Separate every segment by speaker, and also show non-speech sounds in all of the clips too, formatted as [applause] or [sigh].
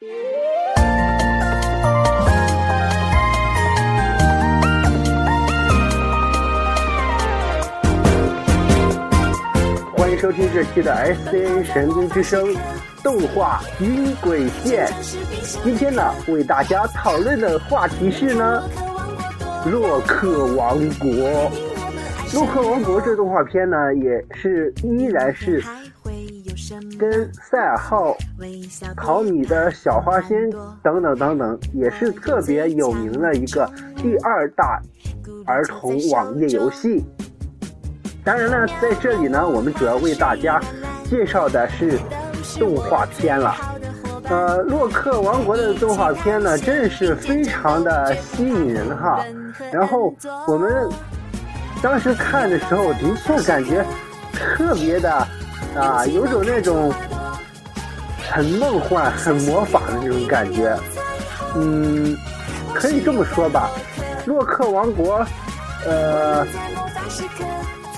Speaker 1: 欢迎收听这期的 SCA 神兵之声动画音轨线。今天呢，为大家讨论的话题是呢，洛克王国。洛克王国这动画片呢，也是依然是跟赛尔号、淘米的小花仙等等等等，也是特别有名的一个第二大儿童网页游戏。当然了，在这里呢，我们主要为大家介绍的是动画片了。呃，洛克王国的动画片呢，真是非常的吸引人哈。然后我们当时看的时候，的确感觉特别的啊，有种那种很梦幻、很魔法的那种感觉。嗯，可以这么说吧，洛克王国，呃。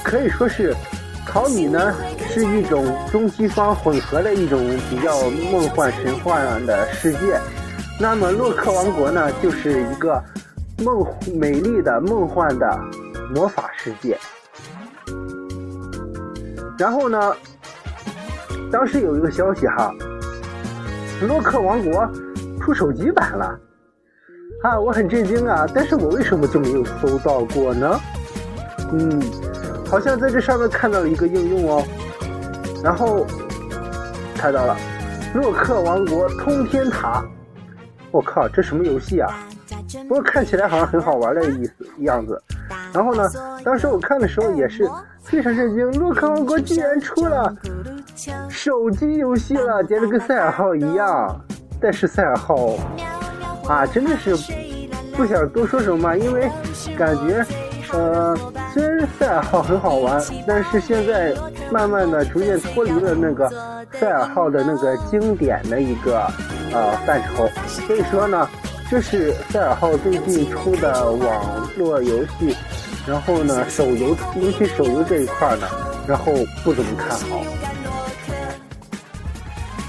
Speaker 1: 可以说是，考米呢是一种中西方混合的一种比较梦幻神幻的世界，那么洛克王国呢就是一个梦美丽的梦幻的魔法世界。然后呢，当时有一个消息哈，洛克王国出手机版了，啊，我很震惊啊，但是我为什么就没有搜到过呢？嗯。好像在这上面看到了一个应用哦，然后看到了洛克王国通天塔，我靠，这什么游戏啊？不过看起来好像很好玩的意思样子。然后呢，当时我看的时候也是非常震惊，洛克王国居然出了手机游戏了，简直跟赛尔号一样。但是赛尔号啊，真的是不想多说什么，因为感觉。呃，虽然赛尔号很好玩，但是现在慢慢的逐渐脱离了那个赛尔号的那个经典的一个呃范畴，所以说呢，这是赛尔号最近出的网络游戏，然后呢手游，尤其手游这一块呢，然后不怎么看好。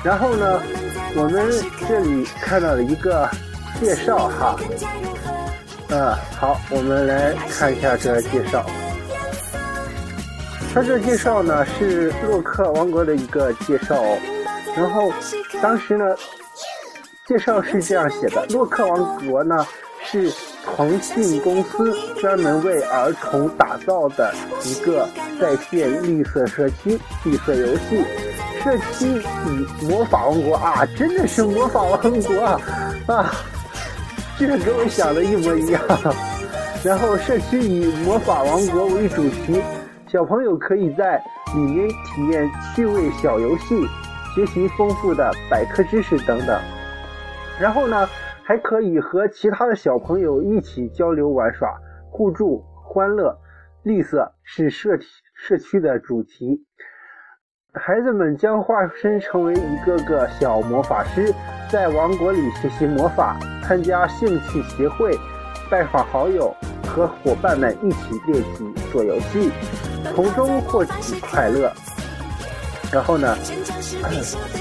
Speaker 1: 然后呢，我们这里看到了一个介绍哈。啊，好，我们来看一下这介绍。它这介绍呢是洛克王国的一个介绍，然后当时呢介绍是这样写的：洛克王国呢是腾讯公司专门为儿童打造的一个在线绿色社区绿色游戏。社区以魔法王国啊，真的是魔法王国啊啊！这个跟我想的一模一样。然后，社区以魔法王国为主题，小朋友可以在里面体验趣味小游戏，学习丰富的百科知识等等。然后呢，还可以和其他的小朋友一起交流玩耍，互助欢乐。绿色是社社区的主题，孩子们将化身成为一个个小魔法师。在王国里学习魔法，参加兴趣协会，拜访好友，和伙伴们一起练习做游戏，从中获取快乐。然后呢，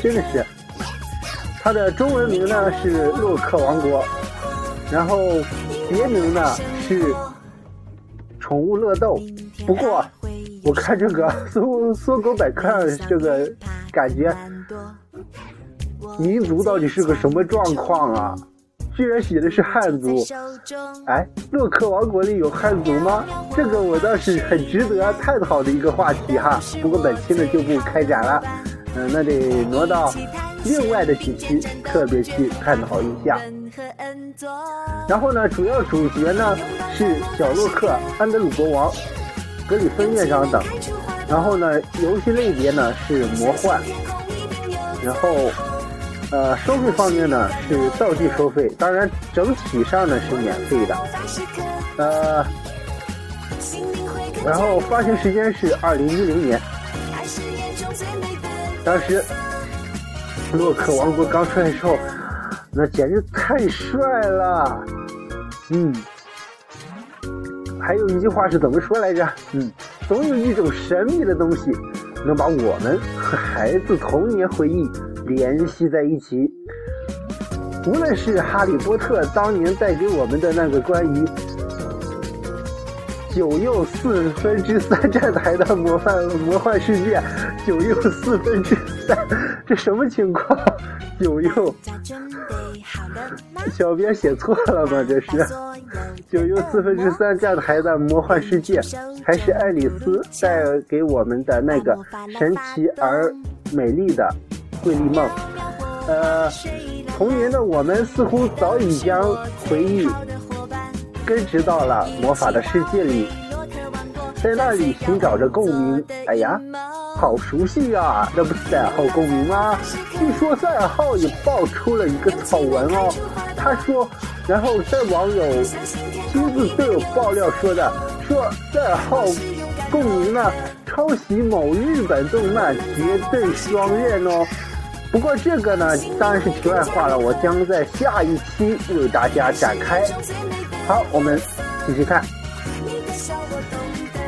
Speaker 1: 真 [clears throat] 的是，它的中文名呢是洛克王国，然后别名呢是宠物乐豆。不过我看这个搜搜狗百科上这个感觉。民族到底是个什么状况啊？居然写的是汉族！哎，洛克王国里有汉族吗？这个我倒是很值得探讨的一个话题哈。不过本期呢就不开展了，嗯，那得挪到另外的几期特别去探讨一下。然后呢，主要主角呢是小洛克、安德鲁国王、格里芬院长等。然后呢，游戏类别呢是魔幻。然后。呃，收费方面呢是道具收费，当然整体上呢是免费的。呃，然后发行时间是二零一零年，当时洛克王国刚出来的时候，那简直太帅了。嗯，还有一句话是怎么说来着？嗯，总有一种神秘的东西能把我们和孩子童年回忆。联系在一起，无论是哈利波特当年带给我们的那个关于九又四分之三站台的魔幻魔幻世界，九又四分之三，这什么情况？[laughs] 九又，小编写错了吗？这是九又四分之三站台的魔幻世界，还是爱丽丝带给我们的那个神奇而美丽的瑰丽梦？呃，童年的我们似乎早已将回忆根植到了魔法的世界里，在那里寻找着共鸣。哎呀，好熟悉呀！这不是赛尔号共鸣吗？据说赛尔号也爆出了一个丑闻哦。他说，然后在网友亲自都有爆料说的，说赛尔号共鸣呢抄袭某日本动漫《绝对双刃》哦。不过这个呢，当然是题外话了。我将在下一期为大家展开。好，我们继续看。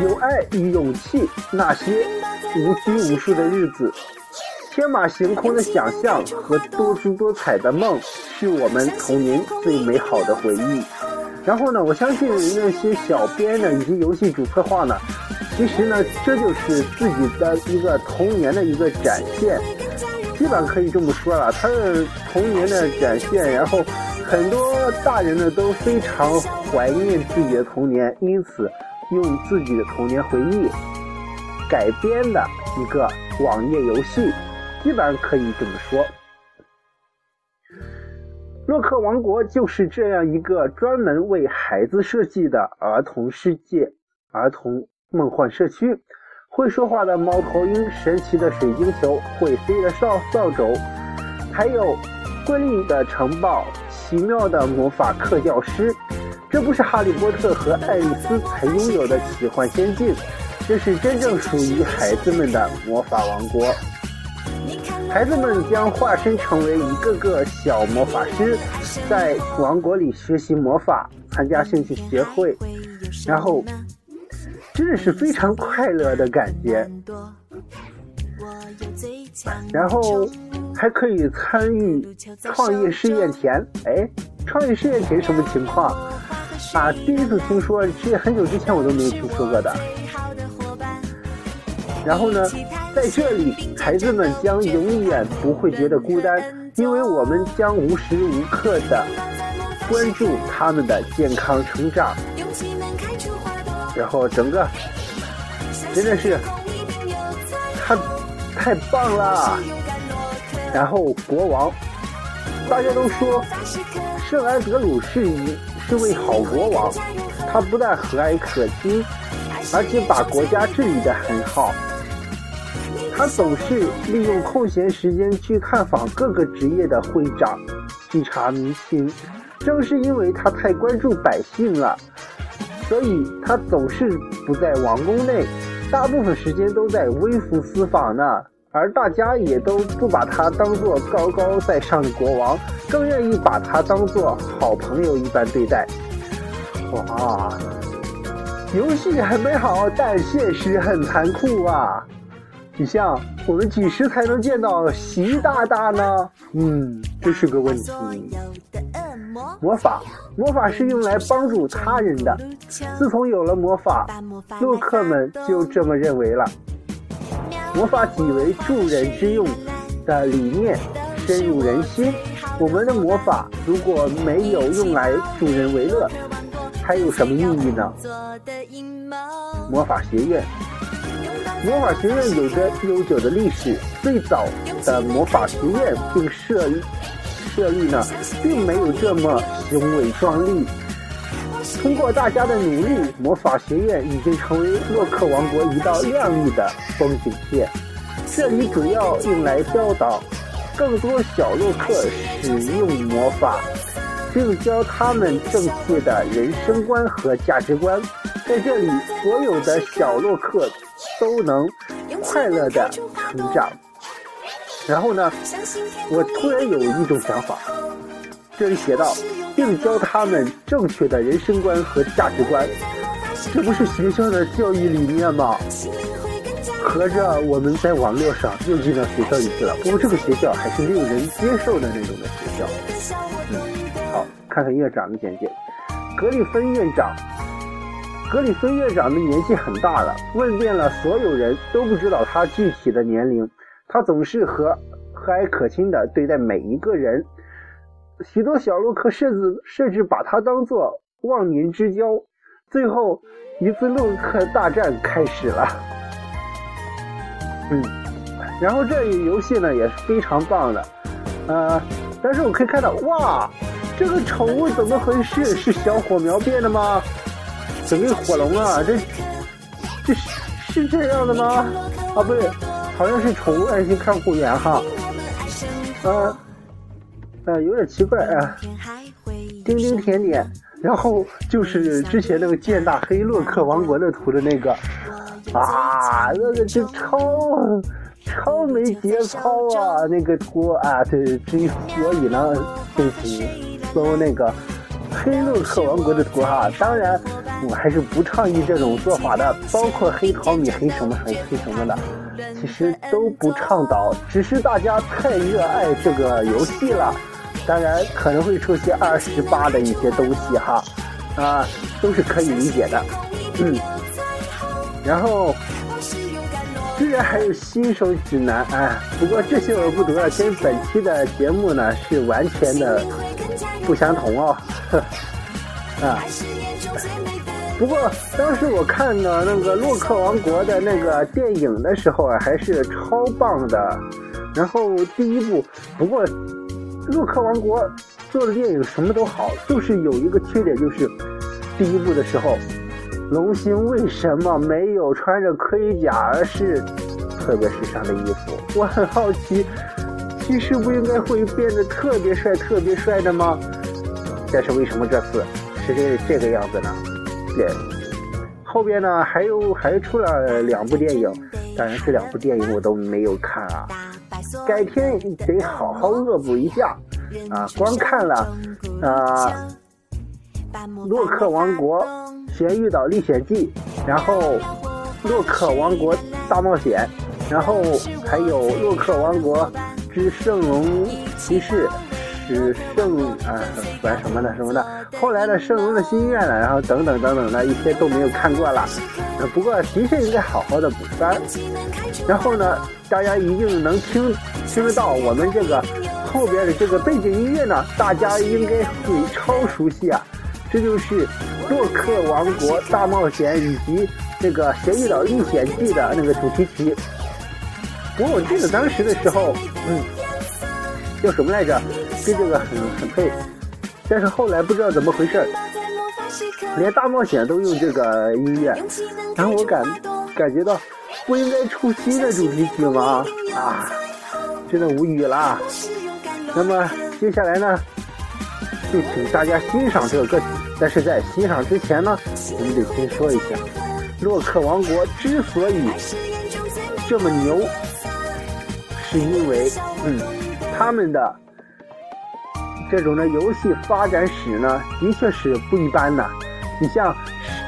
Speaker 1: 有爱与勇气，那些无拘无束的日子，天马行空的想象和多姿多彩的梦，是我们童年最美好的回忆。然后呢，我相信那些小编呢，以及游戏主策划呢，其实呢，这就是自己的一个童年的一个展现。基本可以这么说了，他的童年的展现，然后很多大人呢都非常怀念自己的童年，因此用自己的童年回忆改编的一个网页游戏，基本上可以这么说。洛克王国就是这样一个专门为孩子设计的儿童世界、儿童梦幻社区。会说话的猫头鹰，神奇的水晶球，会飞的扫扫帚，还有瑰丽的城堡，奇妙的魔法课教师。这不是哈利波特和爱丽丝才拥有的奇幻仙境，这是真正属于孩子们的魔法王国。孩子们将化身成为一个个小魔法师，在王国里学习魔法，参加兴趣协会，然后。真的是非常快乐的感觉，然后还可以参与创业试验田。哎，创业试验田什么情况？啊，第一次听说，这很久之前我都没有听说过的。然后呢，在这里，孩子们将永远不会觉得孤单，因为我们将无时无刻的关注他们的健康成长。然后整个真的是太棒了。然后国王，大家都说圣安德鲁是一是位好国王，他不但和蔼可亲，而且把国家治理得很好。他总是利用空闲时间去探访各个职业的会长，去查民情。正是因为他太关注百姓了。所以他总是不在王宫内，大部分时间都在微服私访呢。而大家也都不把他当做高高在上的国王，更愿意把他当做好朋友一般对待。哇，游戏很美好，但现实很残酷啊！你像我们几时才能见到习大大呢？嗯，这是个问题。魔法，魔法是用来帮助他人的。自从有了魔法，洛克们就这么认为了。魔法即为助人之用的理念深入人心。我们的魔法如果没有用来助人为乐，还有什么意义呢？魔法学院，魔法学院有着悠久的历史。最早的魔法学院并设立。设立呢，并没有这么雄伟壮丽。通过大家的努力，魔法学院已经成为洛克王国一道亮丽的风景线。这里主要用来教导更多小洛克使用魔法，并教他们正确的人生观和价值观。在这里，所有的小洛克都能快乐的成长。然后呢，我突然有一种想法，这里写到，并教他们正确的人生观和价值观，这不是学校的教育理念吗？合着我们在网络上又进到学校里去了。不过这个学校还是令人接受的那种的学校。嗯，好，看看院长的简介。格里芬院长，格里芬院长的年纪很大了，问遍了所有人都不知道他具体的年龄。他总是和和蔼可亲的对待每一个人，许多小洛克甚至甚至把他当做忘年之交。最后一次洛克大战开始了，嗯，然后这游戏呢也是非常棒的，呃，但是我可以看到，哇，这个宠物怎么回事？是小火苗变的吗？怎么火龙啊？这这是是这样的吗？啊，不对。好像是宠物爱心看护员哈，啊，呃，有点奇怪啊。丁丁甜点，然后就是之前那个剑大黑洛克王国的图的那个，啊，那个就超超没节操啊，那个图啊，这，之所以呢，就是搜那个。黑洛克王国的图哈，当然我还是不倡议这种做法的，包括黑淘米、黑什么、黑黑什么的，其实都不倡导，只是大家太热爱这个游戏了，当然可能会出现二十八的一些东西哈，啊，都是可以理解的，嗯，然后居然还有新手指南，哎，不过这些我不读了，跟本期的节目呢是完全的不相同哦。[laughs] 啊！不过当时我看的那个《洛克王国》的那个电影的时候啊，还是超棒的。然后第一部，不过《洛克王国》做的电影什么都好，就是有一个缺点，就是第一部的时候，龙星为什么没有穿着盔甲，而是特别时尚的衣服？我很好奇，[laughs] 其实不应该会变得特别帅、特别帅的吗？但是为什么这次是这这个样子呢？对，后边呢还有还出了两部电影，当然这两部电影我都没有看啊，改天得好好恶补一下啊！光看了啊《洛克王国咸鱼岛历险记》，然后《洛克王国大冒险》，然后还有《洛克王国之圣龙骑士》。是圣啊，管什么的什么的。后来的圣龙的心愿了，然后等等等等的一些都没有看过了。不过的确应该好好的补番。然后呢，大家一定能听听得到我们这个后边的这个背景音乐呢，大家应该会超熟悉啊。这就是《洛克王国大冒险》以及这个《咸鱼岛历险记》的那个主题曲。不过我记得当时的时候，嗯，叫什么来着？跟这个很很配，但是后来不知道怎么回事连大冒险都用这个音乐，然后我感感觉到不应该出新的主题曲吗？啊，真的无语了。那么接下来呢，就请大家欣赏这个歌曲。但是在欣赏之前呢，我们得先说一下，洛克王国之所以这么牛，是因为嗯，他们的。这种的游戏发展史呢，的确是不一般的。你像，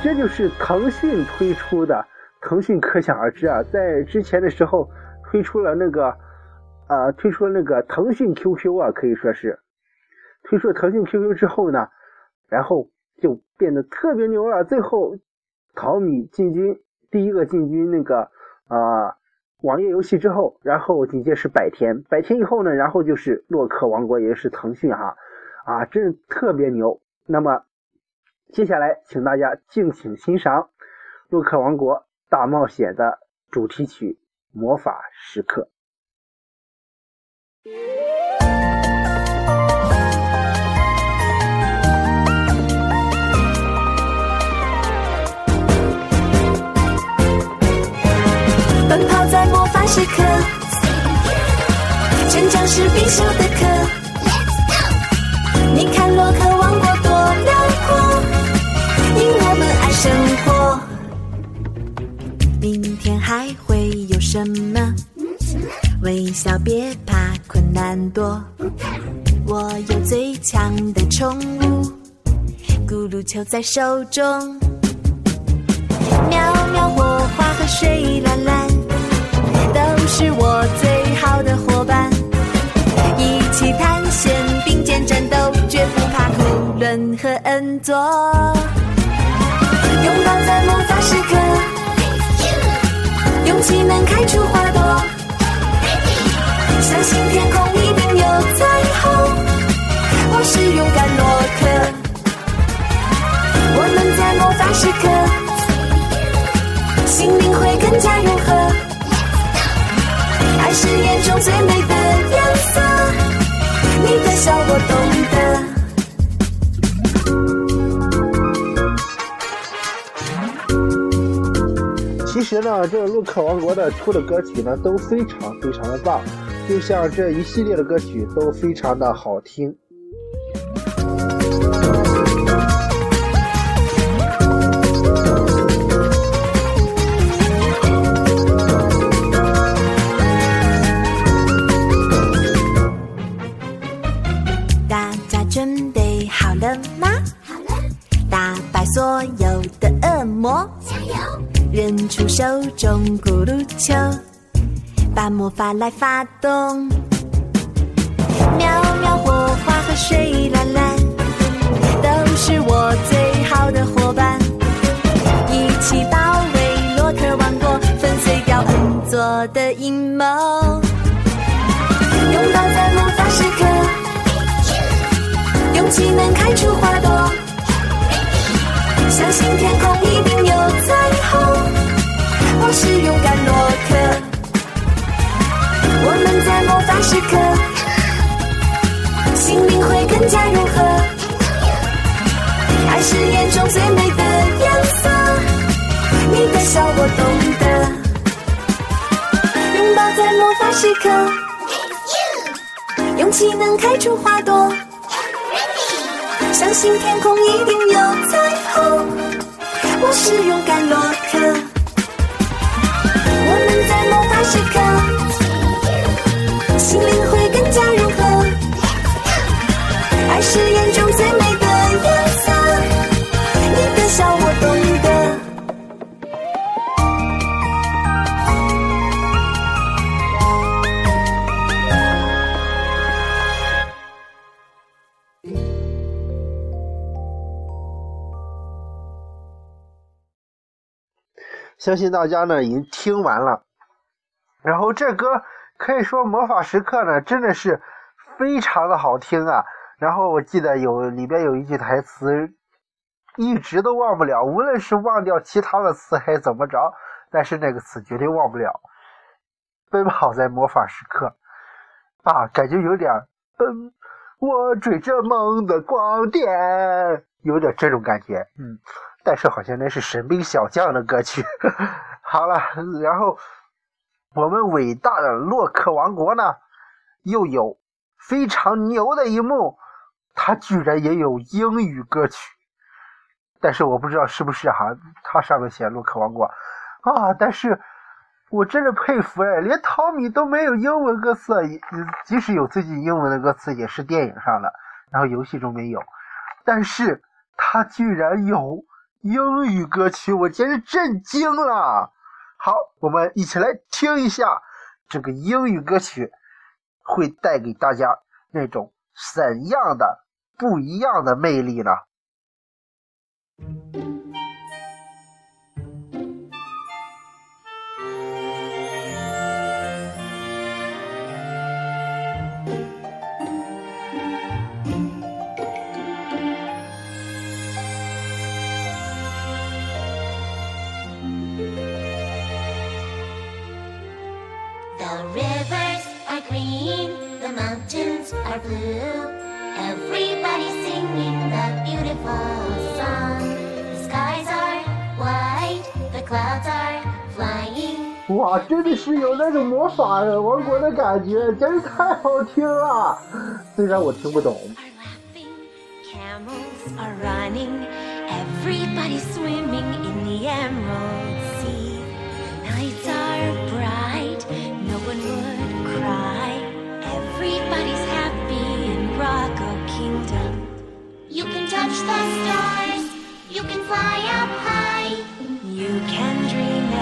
Speaker 1: 这就是腾讯推出的，腾讯可想而知啊，在之前的时候推出了那个，呃，推出了那个腾讯 QQ 啊，可以说是推出了腾讯 QQ 之后呢，然后就变得特别牛了。最后，淘米进军第一个进军那个啊。网页游戏之后，然后紧接着是百天，百天以后呢，然后就是洛克王国，也就是腾讯哈，啊，真是特别牛。那么接下来，请大家敬请欣赏《洛克王国大冒险》的主题曲《魔法时刻》。
Speaker 2: 时刻，成长是必修的课。你看洛克王国多辽阔，因我们爱生活。明天还会有什么？微笑别怕困难多。我有最强的宠物，咕噜球在手中，喵喵火花和水蓝蓝。
Speaker 3: 是我最好的伙伴，一起探险并肩战斗，绝不怕苦论和恩佐。拥抱在魔法时刻，勇气能开出花朵，相信天空一定有彩虹。我是勇敢洛克，我们在魔法时刻。心灵会更加融合，爱是眼中最美的颜色，你的笑我懂
Speaker 1: 得。其实呢，这洛克王国的出的歌曲呢都非常非常的棒，就像这一系列的歌曲都非常的好听。
Speaker 3: 手中咕噜球，把魔法来发动。喵喵，火花和水蓝蓝，都是我最好的伙伴。一起保卫洛克王国，粉碎掉恩佐的阴谋。拥抱在魔法时刻，勇气能开出花朵。相信天空一定有彩虹。我是勇敢洛克，我们在魔法时刻，心灵会更加融合。爱是眼中最美的颜色，你的笑我懂得。拥抱在魔法时刻，勇气能开出花朵。相信天空一定有彩虹，我是勇敢洛克，时刻，心灵会更加融合，爱是眼中最美的颜色，你的笑我懂得。
Speaker 1: 相信大家呢已经听完了，然后这歌可以说魔法时刻呢真的是非常的好听啊。然后我记得有里边有一句台词，一直都忘不了，无论是忘掉其他的词还是怎么着，但是那个词绝对忘不了。奔跑在魔法时刻啊，感觉有点奔，我追着梦的光点，有点这种感觉，嗯。但是好像那是神兵小将的歌曲。[laughs] 好了，然后我们伟大的洛克王国呢，又有非常牛的一幕，它居然也有英语歌曲。但是我不知道是不是哈，它上面写洛克王国啊。但是我真的佩服哎，连汤米都没有英文歌词，即使有自己英文的歌词，也是电影上的，然后游戏中没有。但是他居然有。英语歌曲，我简直震惊了！好，我们一起来听一下这个英语歌曲，会带给大家那种怎样的不一样的魅力呢？
Speaker 2: skies are blue. Everybody's singing the beautiful song. The skies are white, the clouds are flying.
Speaker 1: 哇，真的是有那种魔法王国的感觉，真是太好听了。虽然我听不懂。
Speaker 2: Camels are running, everybody's swimming in the emerald. You can touch the stars. You can fly up high. You can dream.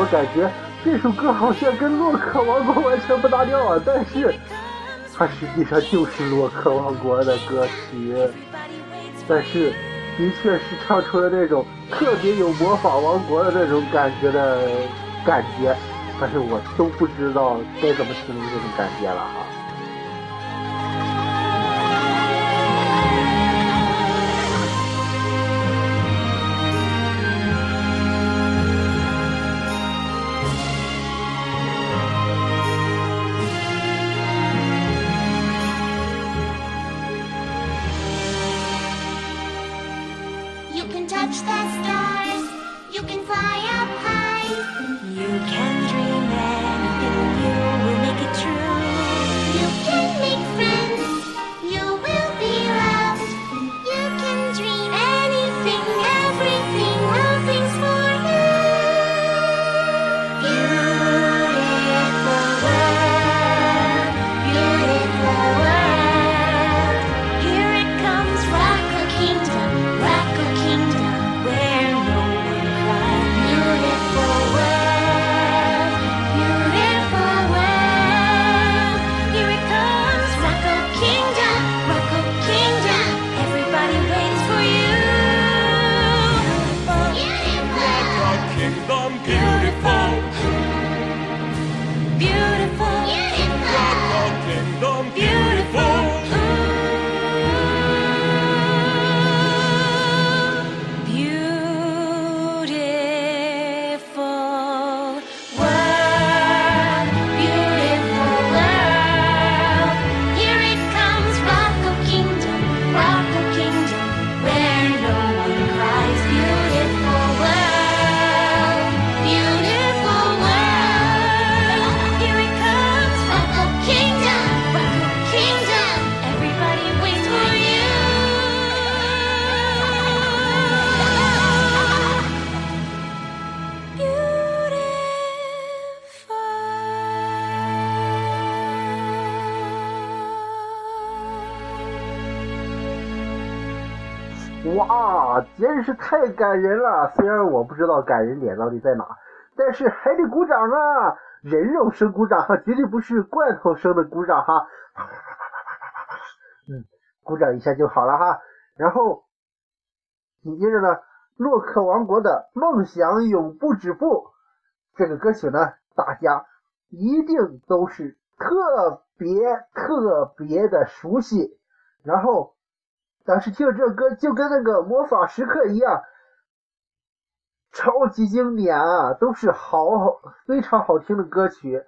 Speaker 1: 我感觉这首歌好像跟洛克王国完全不搭调啊，但是它实际上就是洛克王国的歌曲，但是的确是唱出了那种特别有魔法王国的那种感觉的感觉，但是我都不知道该怎么形容这种感觉了哈。感人了！虽然我不知道感人点到底在哪，但是还得鼓掌啊！人肉声鼓掌哈，绝对不是罐头声的鼓掌哈。[laughs] 嗯，鼓掌一下就好了哈。然后紧接着呢，洛克王国的梦想永不止步这个歌曲呢，大家一定都是特别特别的熟悉。然后。当时听了这歌，就跟那个魔法时刻一样，超级经典啊，都是好好非常好听的歌曲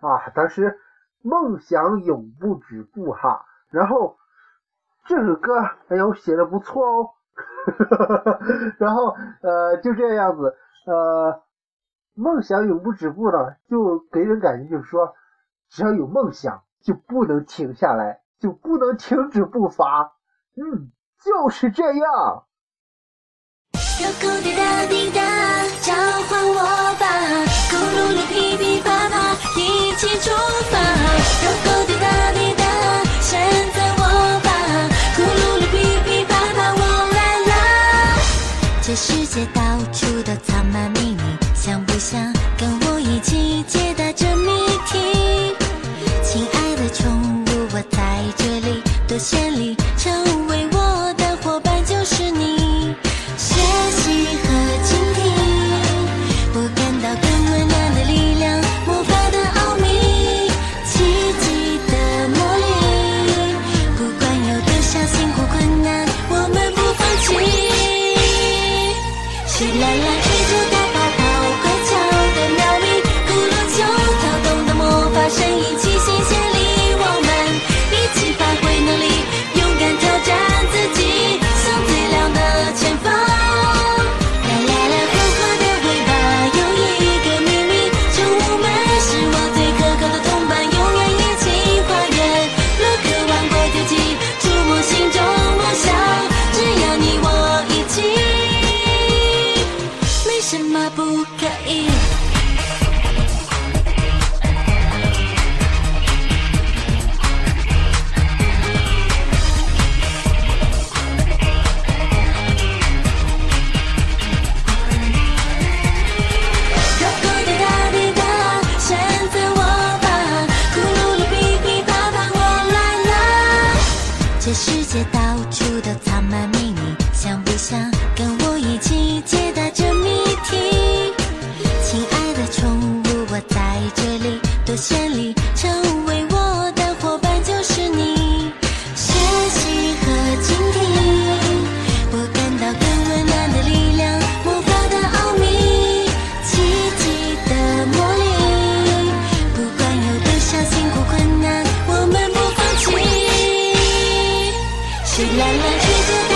Speaker 1: 啊。当时梦想永不止步哈，然后这首歌哎呦写的不错哦，[laughs] 然后呃就这样子呃梦想永不止步呢，就给人感觉就是说，只要有梦想就不能停下来，就不能停止步伐。嗯，就是这样。
Speaker 2: 让口滴答滴答召唤我吧，咕噜噜噼噼啪啪一起出发，让口滴答滴答选择我吧，咕噜噜噼噼啪啪我来啦，这世界到处都藏满秘密，想不想跟我一起解答这谜题？亲爱的宠物，我在这里，多谢你。起来了，直。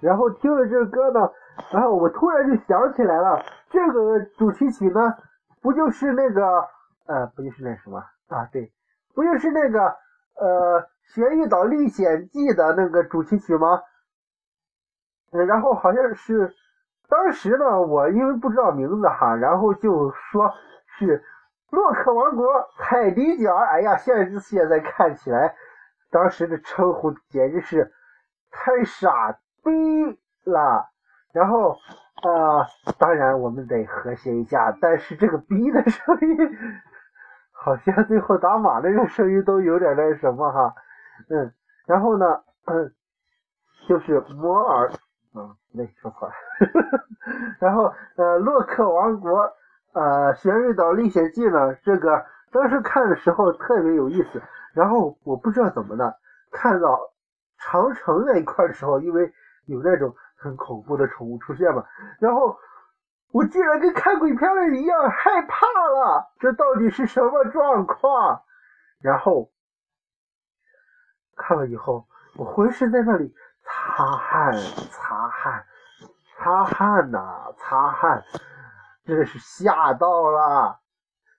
Speaker 1: 然后听了这个歌呢，然后我突然就想起来了，这个主题曲呢，不就是那个呃，不就是那什么啊？对，不就是那个呃《玄玉岛历险记》的那个主题曲吗？呃，然后好像是当时呢，我因为不知道名字哈，然后就说是洛克王国海底角。哎呀，现在现在看起来，当时的称呼简直是太傻逼了。然后呃，当然我们得和谐一下，但是这个逼的声音，好像最后打码那个声音都有点那什么哈，嗯，然后呢，嗯，就是摩尔。嗯，没说错了。[laughs] 然后呃，洛克王国呃《玄玉岛历险记》呢，这个当时看的时候特别有意思。然后我不知道怎么的，看到长城那一块的时候，因为有那种很恐怖的宠物出现嘛，然后我竟然跟看鬼片儿一样害怕了，这到底是什么状况？然后看了以后，我浑身在那里。擦汗，擦汗，擦汗呐、擦汗，真的是吓到了。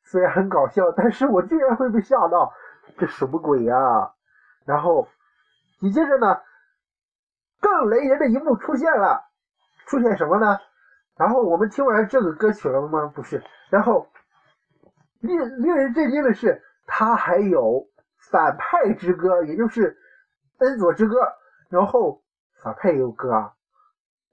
Speaker 1: 虽然很搞笑，但是我居然会被吓到，这什么鬼呀、然后紧接着呢，更雷人的一幕出现了，出现什么呢？然后我们听完这个歌曲了吗？不是，然后令令人震惊的是，他还有反派之歌，也就是恩佐之歌。然后反派也有歌啊，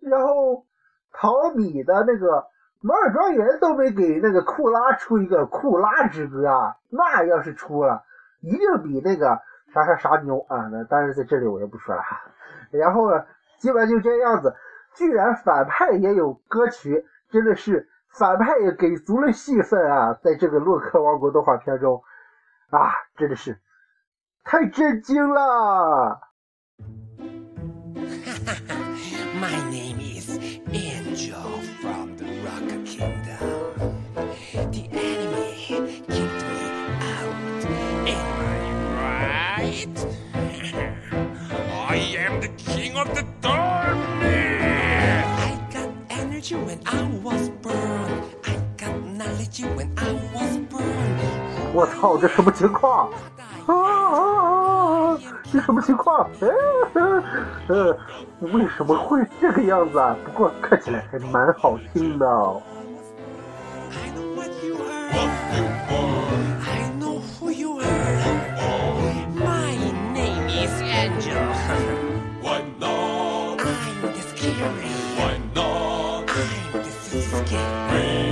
Speaker 1: 然后淘米的那个摩尔庄园都没给那个库拉出一个库拉之歌啊，那要是出了，一定比那个啥啥啥牛啊！那当然在这里我也不说了。然后呢，基本就这样子，居然反派也有歌曲，真的是反派也给足了戏份啊，在这个洛克王国动画片中啊，真的是太震惊了。
Speaker 4: My name is Angel energy when I was born. I got knowledge when I was born.
Speaker 1: 我操，这什么情况？啊啊啊！这什么情况？呃呃，为什么会这个样子啊？不过看起来还蛮好听的哦。
Speaker 5: Escape. ready.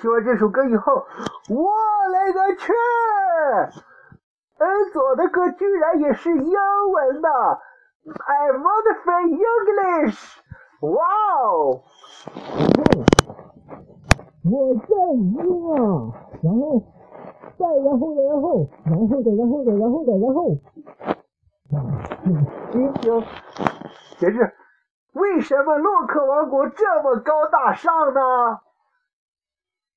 Speaker 5: 听完这首歌以后，我勒个去！恩佐的歌居然也是英文的，I want to say English！哇哦！
Speaker 1: 我在赢啊！然后，再然后的然后，然后的然后的然后的然后，
Speaker 5: 听听，也是为什么洛克王国这么高大上呢？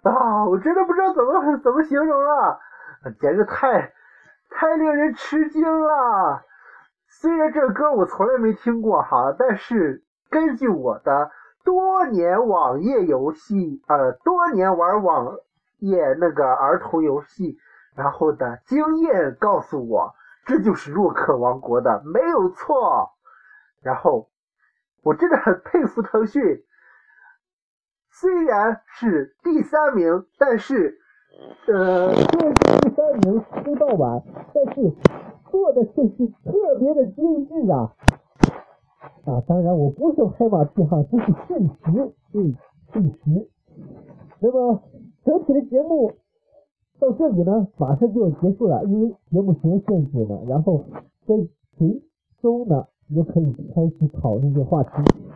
Speaker 5: [laughs] 啊，我真的不知道怎么怎么形容了，简直太太令人吃惊了。虽然这歌我从来没听过哈，但是根据我的多年网页游戏，呃，多年玩网页那个儿童游戏，然后的经验告诉我，这就是洛克王国的，没有错。然后我真的很佩服腾讯，虽然是第三名，但是呃，
Speaker 1: 虽然是第三名出道晚，但是做的却是特别的精致啊！啊，当然我不是拍马屁哈，这是现实，对，现实。那么整体的节目到这里呢，马上就要结束了，因为节目时间限制了，然后在随中呢也可以开始讨论这个话题，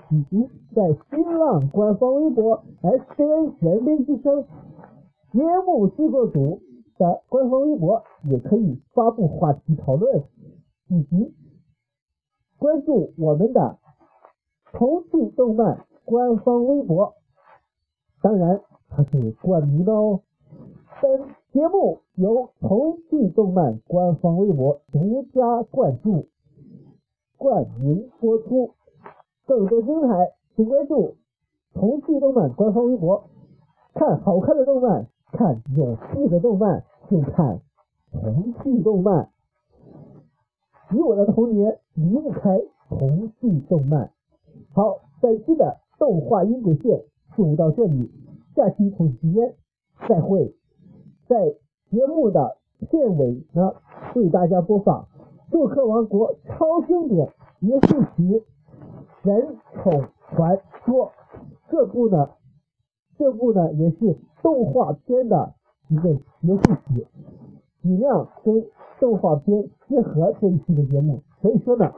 Speaker 1: 以及在新浪官方微博 SKN 全编之声节目制作组的官方微博也可以发布话题讨论，以及关注我们的重庆动漫官方微博，当然它是冠名的哦。本节目由重庆动漫官方微博独家冠注、冠名播出。更多精彩，请关注同趣动漫官方微博。看好看的动漫，看有趣的动漫，就看同趣动漫。你我的童年离不开同趣动漫。好，本期的动画音轨线就到这里，下期同一时间再会。在节目的片尾呢，为大家播放《洛克王国》超经典结束曲《神宠传说》。这部呢，这部呢也是动画片的一个结束曲，尽量跟动画片结合这一期的节目。所以说呢，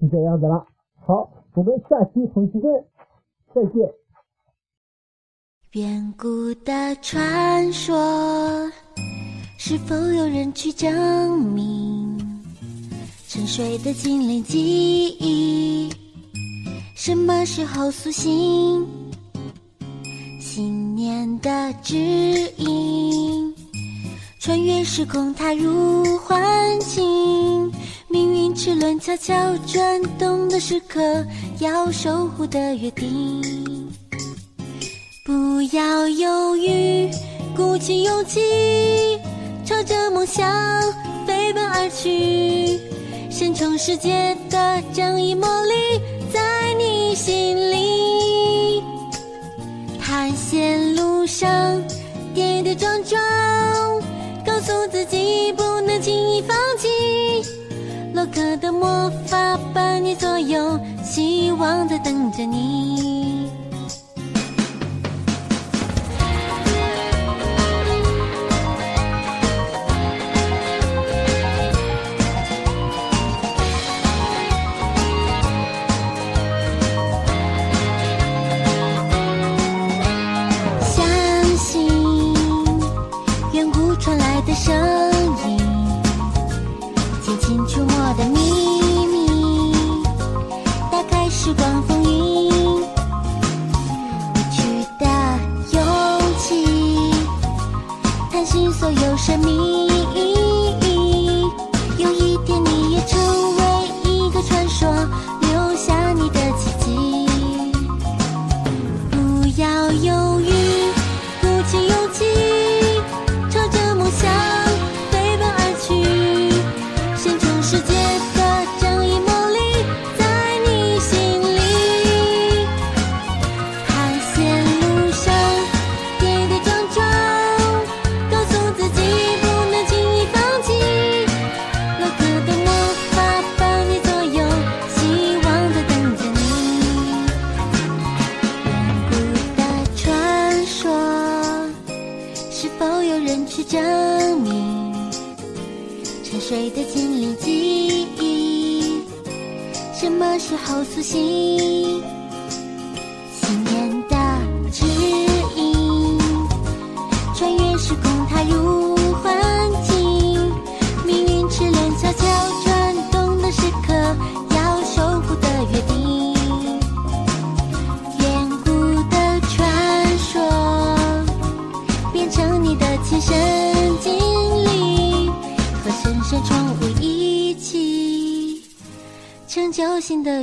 Speaker 1: 是这样子了。好，我们下期同时间再见。
Speaker 2: 远古的传说，是否有人去证明？沉睡的精灵记忆，什么时候苏醒？信念的指引，穿越时空踏入幻境。命运齿轮悄悄转动的时刻，要守护的约定。不要犹豫，鼓起勇气，朝着梦想飞奔而去。神宠世界的正义魔力心里。探险路上跌跌撞撞，告诉自己不能轻易放弃。洛克的魔法伴你左右，希望在等着你。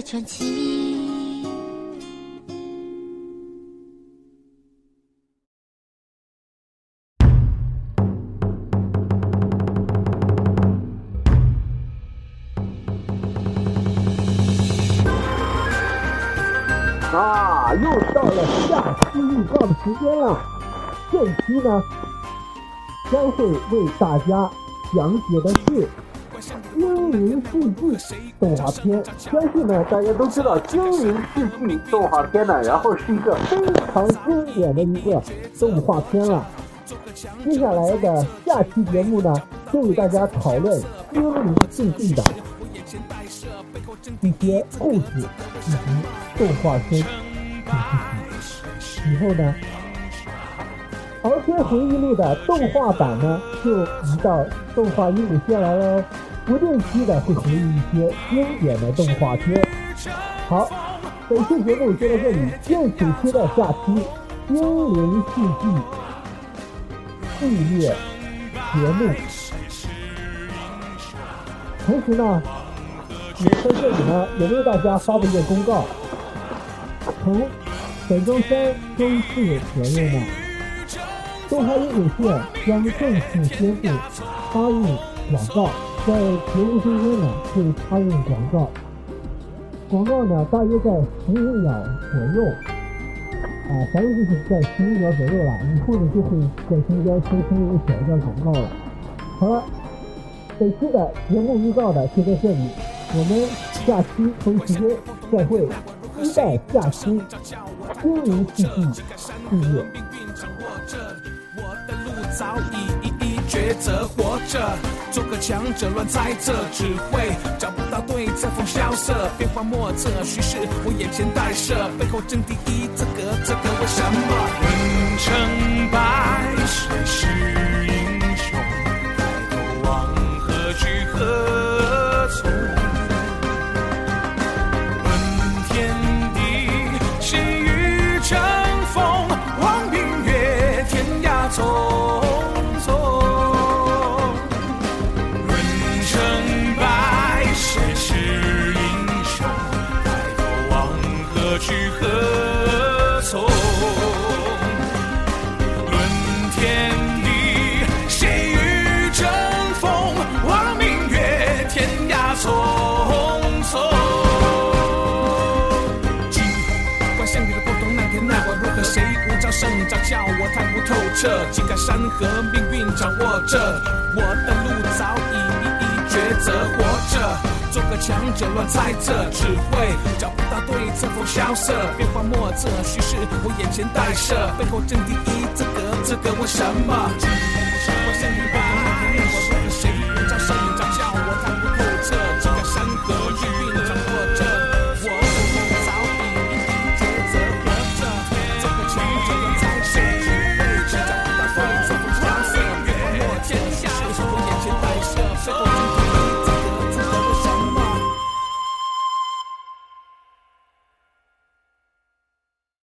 Speaker 2: 传奇。
Speaker 1: 啊，又到了下期预告的时间了。这期呢，将会为大家讲解的是《精灵世纪》动画片。相信呢，大家都知道《精灵世纪》动画片呢，然后是一个非常经典的一个动画片了。接下来的下期节目呢，就与大家讨论《精灵世纪》的一些故事以及动画片主题曲。以后呢，敖天回忆录的动画版呢，就移到动画一五线来喽。不定期的会回忆一些经典的动画片。好，本期节目就到这里，敬请期待下期《英灵世纪》系列节目。同时呢，也在这里呢，也为大家发布一个公告，从本周三、周四左右呢，东海影有线将正式宣布插入广告，在节目中间呢会插入广告，广告呢大约在十五秒左右，啊，反正就是在十五秒左右了，以后呢就会在中间生成一个小段广告了。好了。本期的节目预告的就在这里，我们下期同一时间再会，期待下期《精灵世纪》系列。
Speaker 4: 抉择，活着做个强者，乱猜测，只会找不到对策，风萧瑟，变幻莫测，叙事我眼前带射，背后争第一，这个这个为什么？问成败，谁是英雄？抬头望何去何彻。井盖山河，命运掌握着，我的路早已一一抉择。活着，做个强者，乱猜测，只会找不到对策，风萧瑟，变幻莫测，叙事我眼前带射，背后真第一，这个这个为什么？